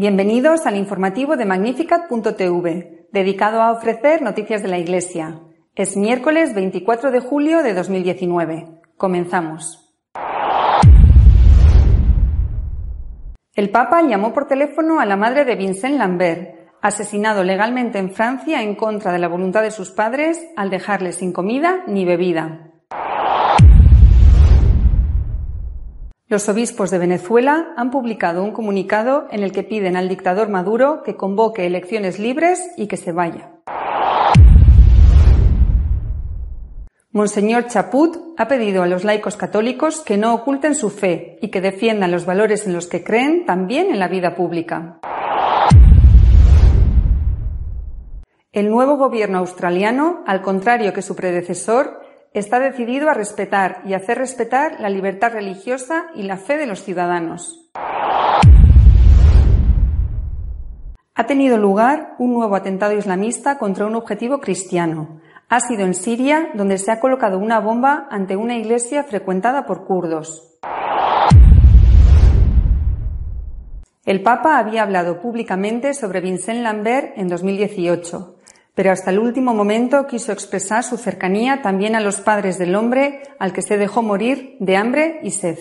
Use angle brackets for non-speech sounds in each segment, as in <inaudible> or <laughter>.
Bienvenidos al informativo de Magnificat.tv, dedicado a ofrecer noticias de la Iglesia. Es miércoles 24 de julio de 2019. Comenzamos. El Papa llamó por teléfono a la madre de Vincent Lambert, asesinado legalmente en Francia en contra de la voluntad de sus padres al dejarle sin comida ni bebida. Los obispos de Venezuela han publicado un comunicado en el que piden al dictador Maduro que convoque elecciones libres y que se vaya. Monseñor Chaput ha pedido a los laicos católicos que no oculten su fe y que defiendan los valores en los que creen también en la vida pública. El nuevo gobierno australiano, al contrario que su predecesor, está decidido a respetar y hacer respetar la libertad religiosa y la fe de los ciudadanos. Ha tenido lugar un nuevo atentado islamista contra un objetivo cristiano. Ha sido en Siria, donde se ha colocado una bomba ante una iglesia frecuentada por kurdos. El Papa había hablado públicamente sobre Vincent Lambert en 2018 pero hasta el último momento quiso expresar su cercanía también a los padres del hombre al que se dejó morir de hambre y sed.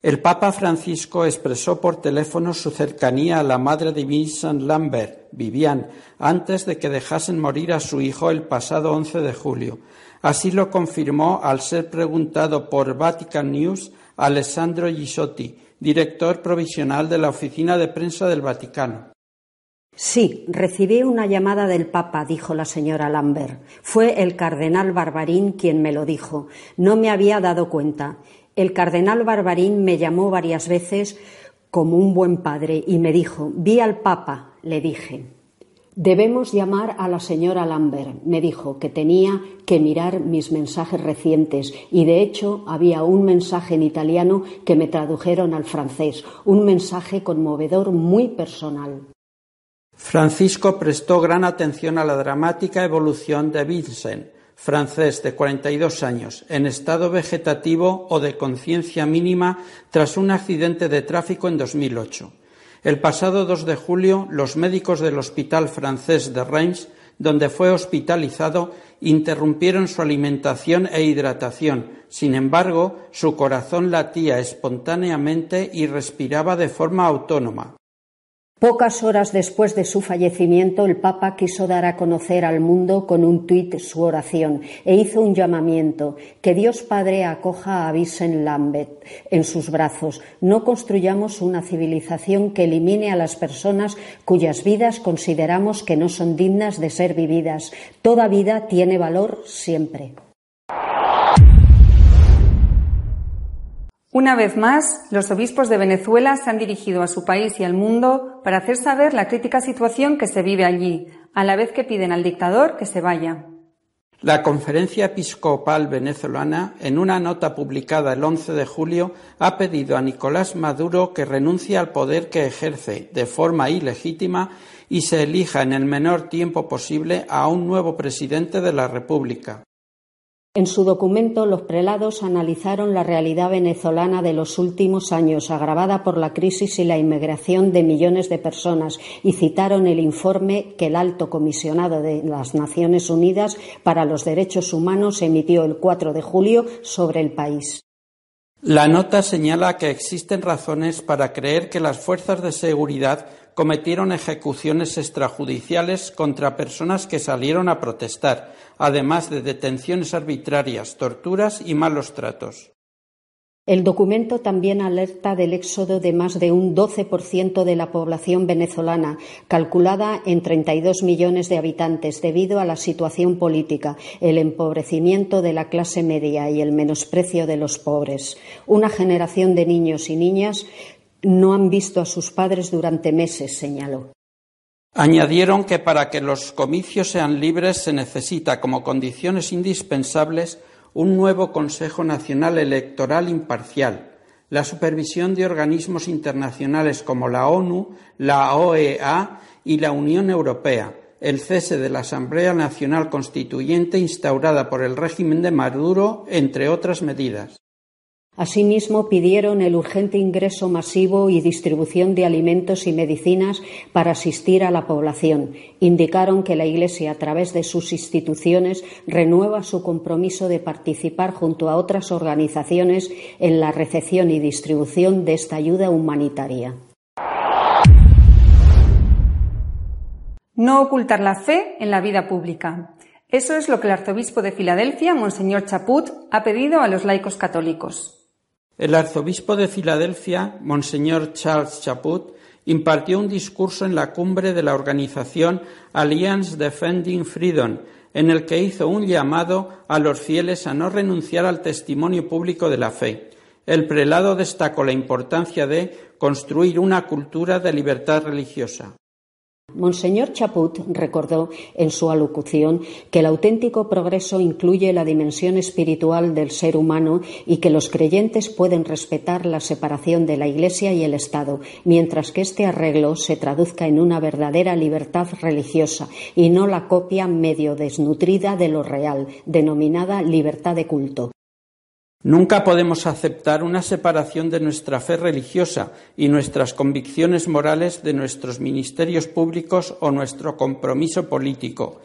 El Papa Francisco expresó por teléfono su cercanía a la madre de Vincent Lambert, Vivian, antes de que dejasen morir a su hijo el pasado 11 de julio. Así lo confirmó al ser preguntado por Vatican News Alessandro Gisotti, director provisional de la Oficina de Prensa del Vaticano. Sí, recibí una llamada del Papa, dijo la señora Lambert. Fue el cardenal Barbarín quien me lo dijo. No me había dado cuenta. El cardenal Barbarín me llamó varias veces como un buen padre y me dijo, vi al Papa, le dije. Debemos llamar a la señora Lambert, me dijo, que tenía que mirar mis mensajes recientes y de hecho había un mensaje en italiano que me tradujeron al francés, un mensaje conmovedor muy personal. Francisco prestó gran atención a la dramática evolución de Vincent, francés de 42 años, en estado vegetativo o de conciencia mínima tras un accidente de tráfico en 2008. El pasado 2 de julio, los médicos del Hospital francés de Reims, donde fue hospitalizado, interrumpieron su alimentación e hidratación. Sin embargo, su corazón latía espontáneamente y respiraba de forma autónoma. Pocas horas después de su fallecimiento, el Papa quiso dar a conocer al mundo con un tuit su oración e hizo un llamamiento que Dios Padre acoja a Vincent Lambert en sus brazos. No construyamos una civilización que elimine a las personas cuyas vidas consideramos que no son dignas de ser vividas. Toda vida tiene valor siempre. Una vez más, los obispos de Venezuela se han dirigido a su país y al mundo para hacer saber la crítica situación que se vive allí, a la vez que piden al dictador que se vaya. La Conferencia Episcopal Venezolana, en una nota publicada el 11 de julio, ha pedido a Nicolás Maduro que renuncie al poder que ejerce de forma ilegítima y se elija en el menor tiempo posible a un nuevo presidente de la República. En su documento, los prelados analizaron la realidad venezolana de los últimos años, agravada por la crisis y la inmigración de millones de personas, y citaron el informe que el alto comisionado de las Naciones Unidas para los Derechos Humanos emitió el 4 de julio sobre el país. La nota señala que existen razones para creer que las fuerzas de seguridad cometieron ejecuciones extrajudiciales contra personas que salieron a protestar, además de detenciones arbitrarias, torturas y malos tratos. El documento también alerta del éxodo de más de un 12% de la población venezolana, calculada en 32 millones de habitantes, debido a la situación política, el empobrecimiento de la clase media y el menosprecio de los pobres. Una generación de niños y niñas no han visto a sus padres durante meses, señaló. Añadieron que para que los comicios sean libres se necesita como condiciones indispensables un nuevo Consejo Nacional Electoral imparcial, la supervisión de organismos internacionales como la ONU, la OEA y la Unión Europea, el cese de la Asamblea Nacional Constituyente instaurada por el régimen de Maduro, entre otras medidas. Asimismo, pidieron el urgente ingreso masivo y distribución de alimentos y medicinas para asistir a la población. Indicaron que la Iglesia, a través de sus instituciones, renueva su compromiso de participar junto a otras organizaciones en la recepción y distribución de esta ayuda humanitaria. No ocultar la fe en la vida pública. Eso es lo que el arzobispo de Filadelfia, Monseñor Chaput, ha pedido a los laicos católicos. El arzobispo de Filadelfia, Monseñor Charles Chaput, impartió un discurso en la cumbre de la organización Alliance Defending Freedom, en el que hizo un llamado a los fieles a no renunciar al testimonio público de la fe. El prelado destacó la importancia de construir una cultura de libertad religiosa. Monseñor Chaput recordó en su alocución que el auténtico progreso incluye la dimensión espiritual del ser humano y que los creyentes pueden respetar la separación de la Iglesia y el Estado, mientras que este arreglo se traduzca en una verdadera libertad religiosa y no la copia medio desnutrida de lo real, denominada libertad de culto. Nunca podemos aceptar una separación de nuestra fe religiosa y nuestras convicciones morales de nuestros ministerios públicos o nuestro compromiso político.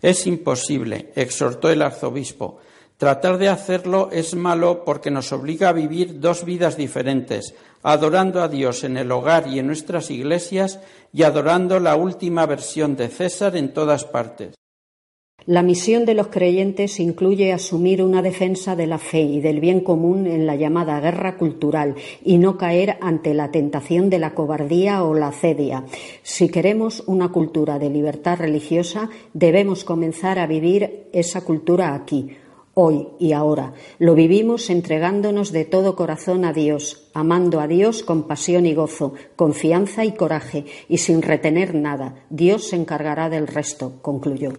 Es imposible, exhortó el arzobispo. Tratar de hacerlo es malo porque nos obliga a vivir dos vidas diferentes, adorando a Dios en el hogar y en nuestras iglesias y adorando la última versión de César en todas partes. La misión de los creyentes incluye asumir una defensa de la fe y del bien común en la llamada guerra cultural y no caer ante la tentación de la cobardía o la cedia. Si queremos una cultura de libertad religiosa, debemos comenzar a vivir esa cultura aquí, hoy y ahora. Lo vivimos entregándonos de todo corazón a Dios, amando a Dios con pasión y gozo, confianza y coraje, y sin retener nada. Dios se encargará del resto, concluyó.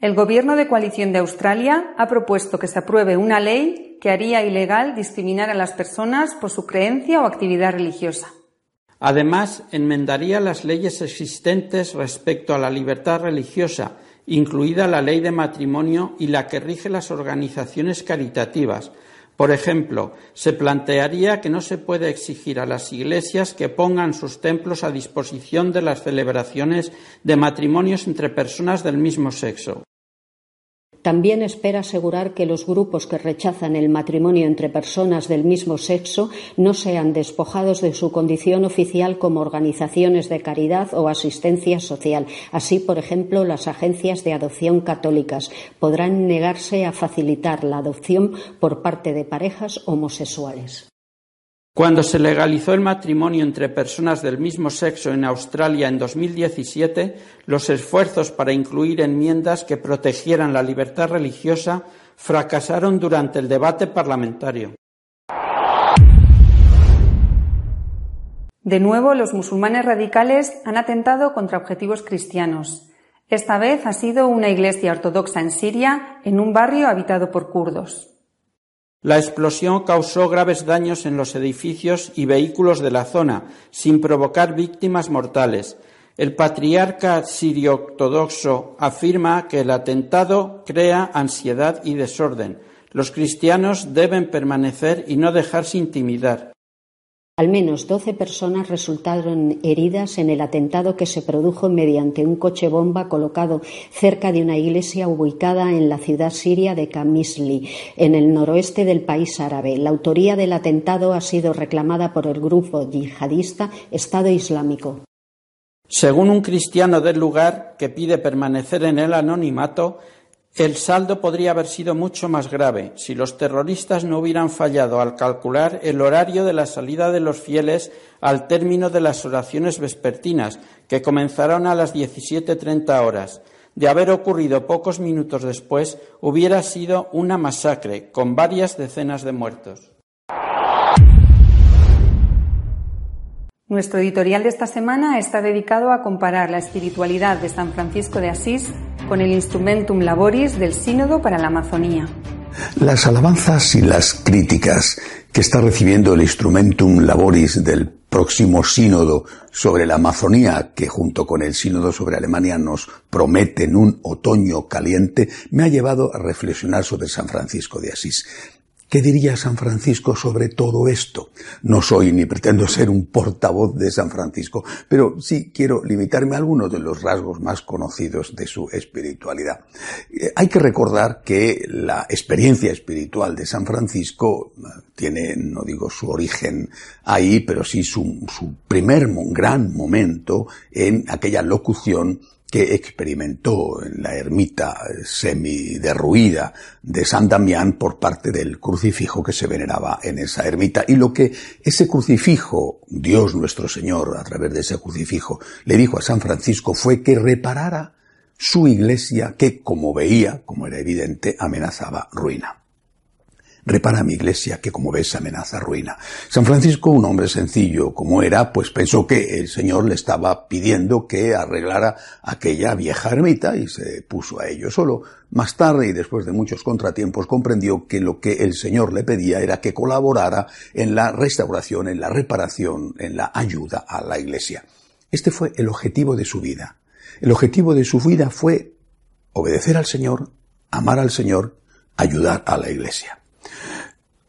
El Gobierno de coalición de Australia ha propuesto que se apruebe una ley que haría ilegal discriminar a las personas por su creencia o actividad religiosa. Además, enmendaría las leyes existentes respecto a la libertad religiosa, incluida la ley de matrimonio y la que rige las organizaciones caritativas. Por ejemplo, se plantearía que no se puede exigir a las iglesias que pongan sus templos a disposición de las celebraciones de matrimonios entre personas del mismo sexo. También espera asegurar que los grupos que rechazan el matrimonio entre personas del mismo sexo no sean despojados de su condición oficial como organizaciones de caridad o asistencia social. Así, por ejemplo, las agencias de adopción católicas podrán negarse a facilitar la adopción por parte de parejas homosexuales. Cuando se legalizó el matrimonio entre personas del mismo sexo en Australia en 2017, los esfuerzos para incluir enmiendas que protegieran la libertad religiosa fracasaron durante el debate parlamentario. De nuevo, los musulmanes radicales han atentado contra objetivos cristianos. Esta vez ha sido una iglesia ortodoxa en Siria, en un barrio habitado por kurdos. La explosión causó graves daños en los edificios y vehículos de la zona, sin provocar víctimas mortales. El patriarca sirio-ortodoxo afirma que el atentado crea ansiedad y desorden. Los cristianos deben permanecer y no dejarse intimidar. Al menos doce personas resultaron heridas en el atentado que se produjo mediante un coche bomba colocado cerca de una iglesia ubicada en la ciudad siria de Kamisli, en el noroeste del país árabe. La autoría del atentado ha sido reclamada por el grupo yihadista Estado Islámico. Según un cristiano del lugar que pide permanecer en el anonimato, el saldo podría haber sido mucho más grave si los terroristas no hubieran fallado al calcular el horario de la salida de los fieles al término de las oraciones vespertinas, que comenzaron a las 17.30 horas. De haber ocurrido pocos minutos después, hubiera sido una masacre, con varias decenas de muertos. Nuestro editorial de esta semana está dedicado a comparar la espiritualidad de San Francisco de Asís con el Instrumentum Laboris del Sínodo para la Amazonía. Las alabanzas y las críticas que está recibiendo el Instrumentum Laboris del próximo sínodo sobre la Amazonía, que junto con el sínodo sobre Alemania nos prometen un otoño caliente, me ha llevado a reflexionar sobre San Francisco de Asís. ¿Qué diría San Francisco sobre todo esto? No soy ni pretendo ser un portavoz de San Francisco, pero sí quiero limitarme a algunos de los rasgos más conocidos de su espiritualidad. Eh, hay que recordar que la experiencia espiritual de San Francisco eh, tiene, no digo su origen ahí, pero sí su, su primer gran momento en aquella locución que experimentó en la ermita semi-derruida de San Damián por parte del crucifijo que se veneraba en esa ermita. Y lo que ese crucifijo, Dios nuestro Señor, a través de ese crucifijo, le dijo a San Francisco fue que reparara su iglesia que, como veía, como era evidente, amenazaba ruina repara mi iglesia que como ves amenaza ruina. San Francisco, un hombre sencillo como era, pues pensó que el Señor le estaba pidiendo que arreglara aquella vieja ermita y se puso a ello solo. Más tarde y después de muchos contratiempos comprendió que lo que el Señor le pedía era que colaborara en la restauración, en la reparación, en la ayuda a la iglesia. Este fue el objetivo de su vida. El objetivo de su vida fue obedecer al Señor, amar al Señor, ayudar a la iglesia.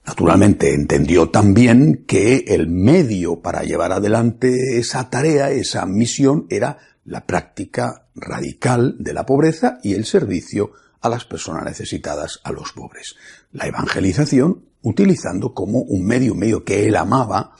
Naturalmente entendió también que el medio para llevar adelante esa tarea, esa misión, era la práctica radical de la pobreza y el servicio a las personas necesitadas, a los pobres. La evangelización utilizando como un medio, medio que él amaba,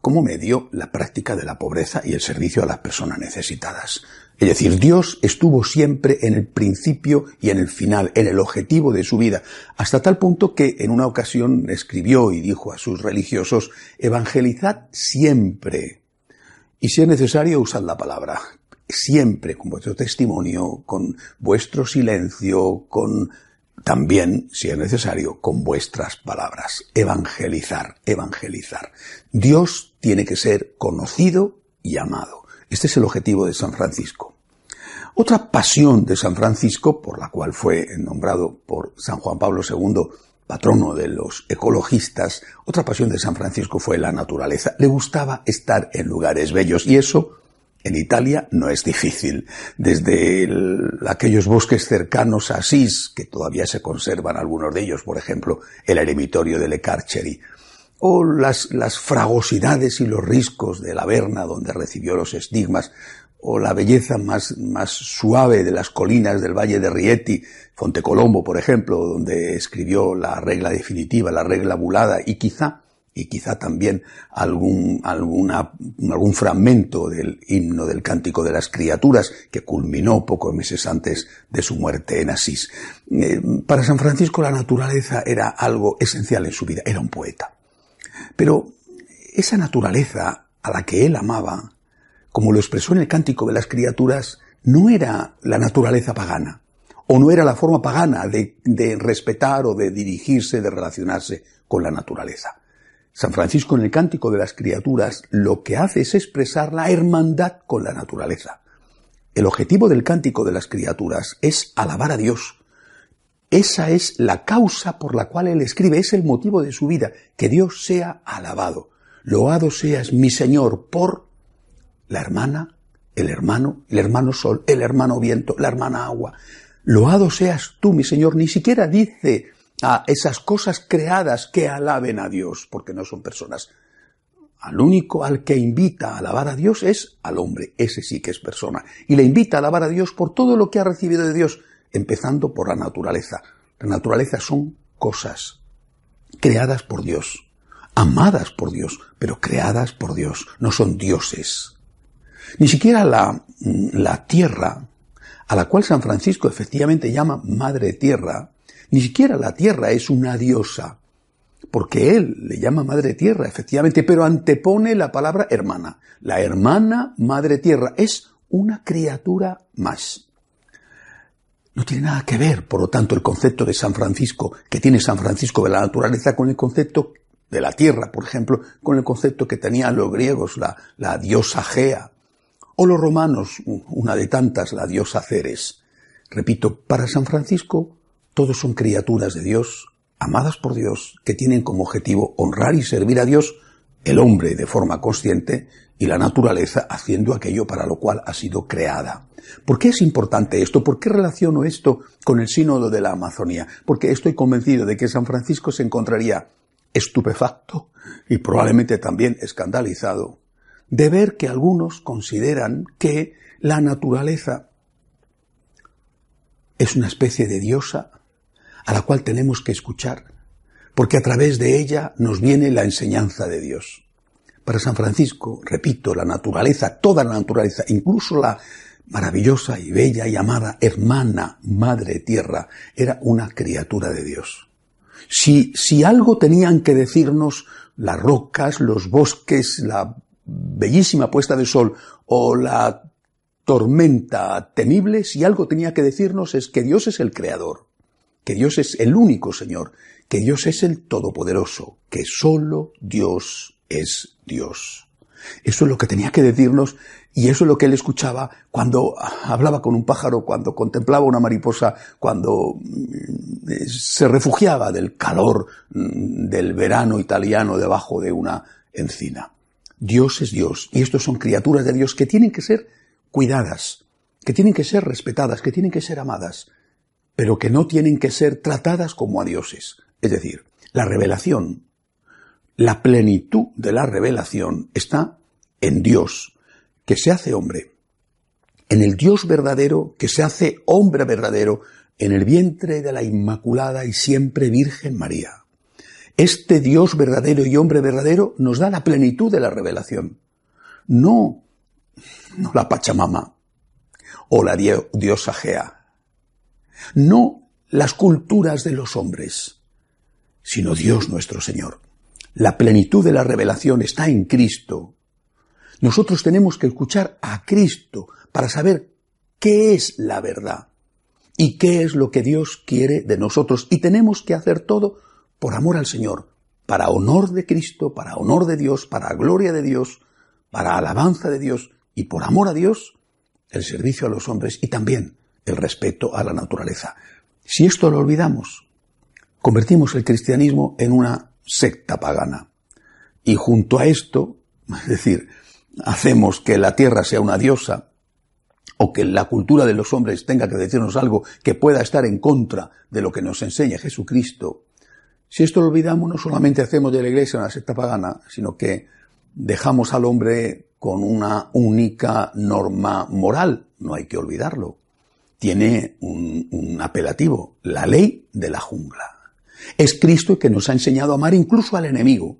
como medio la práctica de la pobreza y el servicio a las personas necesitadas. Es decir, Dios estuvo siempre en el principio y en el final, en el objetivo de su vida, hasta tal punto que en una ocasión escribió y dijo a sus religiosos, evangelizad siempre. Y si es necesario, usad la palabra. Siempre con vuestro testimonio, con vuestro silencio, con también, si es necesario, con vuestras palabras. Evangelizar, evangelizar. Dios tiene que ser conocido y amado. Este es el objetivo de San Francisco. Otra pasión de San Francisco, por la cual fue nombrado por San Juan Pablo II patrono de los ecologistas, otra pasión de San Francisco fue la naturaleza. Le gustaba estar en lugares bellos y eso en Italia no es difícil. Desde aquellos bosques cercanos a Asís, que todavía se conservan algunos de ellos, por ejemplo, el eremitorio de Le Carceri, o las, las fragosidades y los riscos de la Verna donde recibió los estigmas, o la belleza más, más suave de las colinas del Valle de Rieti, Fontecolombo, por ejemplo, donde escribió la regla definitiva, la regla bulada, y quizá, y quizá también algún, alguna, algún fragmento del himno del cántico de las criaturas que culminó pocos meses antes de su muerte en Asís. Eh, para San Francisco la naturaleza era algo esencial en su vida, era un poeta. Pero esa naturaleza a la que él amaba, como lo expresó en el cántico de las criaturas, no era la naturaleza pagana, o no era la forma pagana de, respetar o de dirigirse, de relacionarse con la naturaleza. San Francisco en el cántico de las criaturas lo que hace es expresar la hermandad con la naturaleza. El objetivo del cántico de las criaturas es alabar a Dios, esa es la causa por la cual él escribe, es el motivo de su vida, que Dios sea alabado. Loado seas mi Señor por la hermana, el hermano, el hermano sol, el hermano viento, la hermana agua. Loado seas tú, mi Señor. Ni siquiera dice a esas cosas creadas que alaben a Dios, porque no son personas. Al único al que invita a alabar a Dios es al hombre, ese sí que es persona. Y le invita a alabar a Dios por todo lo que ha recibido de Dios empezando por la naturaleza. La naturaleza son cosas creadas por Dios, amadas por Dios, pero creadas por Dios, no son dioses. Ni siquiera la, la tierra, a la cual San Francisco efectivamente llama Madre Tierra, ni siquiera la tierra es una diosa, porque él le llama Madre Tierra, efectivamente, pero antepone la palabra hermana. La hermana Madre Tierra es una criatura más. No tiene nada que ver, por lo tanto, el concepto de San Francisco, que tiene San Francisco de la naturaleza, con el concepto de la tierra, por ejemplo, con el concepto que tenían los griegos, la, la diosa Gea, o los romanos, una de tantas, la diosa Ceres. Repito, para San Francisco, todos son criaturas de Dios, amadas por Dios, que tienen como objetivo honrar y servir a Dios el hombre de forma consciente y la naturaleza haciendo aquello para lo cual ha sido creada. ¿Por qué es importante esto? ¿Por qué relaciono esto con el sínodo de la Amazonía? Porque estoy convencido de que San Francisco se encontraría estupefacto y probablemente también escandalizado de ver que algunos consideran que la naturaleza es una especie de diosa a la cual tenemos que escuchar, porque a través de ella nos viene la enseñanza de Dios. Para San Francisco, repito, la naturaleza, toda la naturaleza, incluso la maravillosa y bella y amada hermana Madre Tierra, era una criatura de Dios. Si, si algo tenían que decirnos las rocas, los bosques, la bellísima puesta de sol o la tormenta temible, si algo tenía que decirnos es que Dios es el creador, que Dios es el único Señor, que Dios es el Todopoderoso, que solo Dios es Dios. Eso es lo que tenía que decirnos y eso es lo que él escuchaba cuando hablaba con un pájaro, cuando contemplaba una mariposa, cuando mm, se refugiaba del calor mm, del verano italiano debajo de una encina. Dios es Dios y estos son criaturas de Dios que tienen que ser cuidadas, que tienen que ser respetadas, que tienen que ser amadas, pero que no tienen que ser tratadas como a dioses. Es decir, la revelación, la plenitud de la revelación está en Dios, que se hace hombre, en el Dios verdadero, que se hace hombre verdadero, en el vientre de la Inmaculada y siempre Virgen María. Este Dios verdadero y hombre verdadero nos da la plenitud de la revelación. No, no la Pachamama o la diosa Gea. No las culturas de los hombres, sino Dios nuestro Señor. La plenitud de la revelación está en Cristo. Nosotros tenemos que escuchar a Cristo para saber qué es la verdad y qué es lo que Dios quiere de nosotros. Y tenemos que hacer todo por amor al Señor, para honor de Cristo, para honor de Dios, para gloria de Dios, para alabanza de Dios y por amor a Dios, el servicio a los hombres y también el respeto a la naturaleza. Si esto lo olvidamos, convertimos el cristianismo en una secta pagana. Y junto a esto, <laughs> es decir, hacemos que la tierra sea una diosa, o que la cultura de los hombres tenga que decirnos algo que pueda estar en contra de lo que nos enseña Jesucristo, si esto lo olvidamos, no solamente hacemos de la iglesia una secta pagana, sino que dejamos al hombre con una única norma moral, no hay que olvidarlo. Tiene un, apelativo, la ley de la jungla. Es Cristo que nos ha enseñado a amar incluso al enemigo.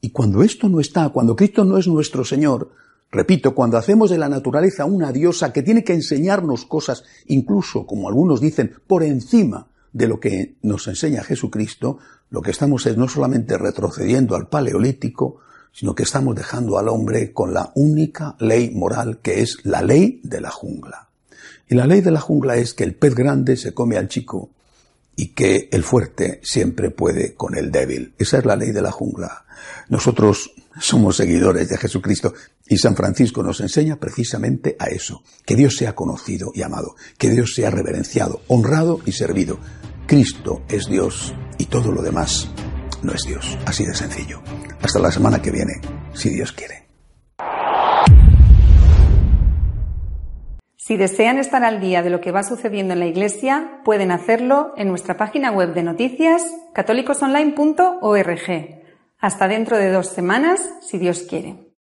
Y cuando esto no está, cuando Cristo no es nuestro Señor, repito, cuando hacemos de la naturaleza una diosa que tiene que enseñarnos cosas, incluso, como algunos dicen, por encima de lo que nos enseña Jesucristo, lo que estamos es no solamente retrocediendo al paleolítico, sino que estamos dejando al hombre con la única ley moral que es la ley de la jungla. Y la ley de la jungla es que el pez grande se come al chico y que el fuerte siempre puede con el débil. Esa es la ley de la jungla. Nosotros somos seguidores de Jesucristo y San Francisco nos enseña precisamente a eso, que Dios sea conocido y amado, que Dios sea reverenciado, honrado y servido. Cristo es Dios y todo lo demás no es Dios. Así de sencillo. Hasta la semana que viene, si Dios quiere. Si desean estar al día de lo que va sucediendo en la Iglesia, pueden hacerlo en nuestra página web de noticias católicosonline.org. Hasta dentro de dos semanas, si Dios quiere.